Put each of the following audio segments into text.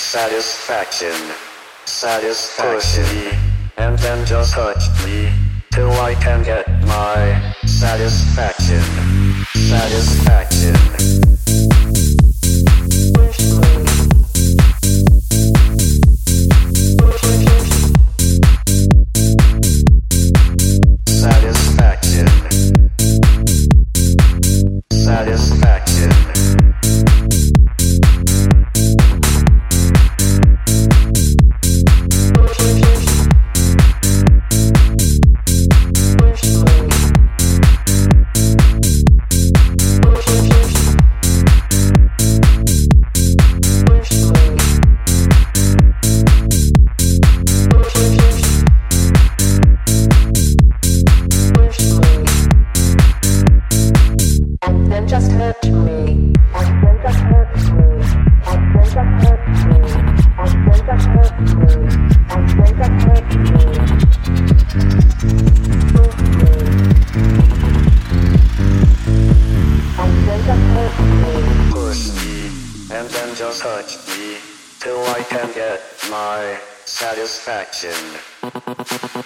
satisfaction. Satisfaction. And then just touch me, till I can get my. Satisfaction. Satisfaction.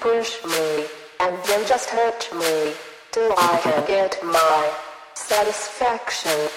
Push me. And then just hurt me. Till I can get my satisfaction.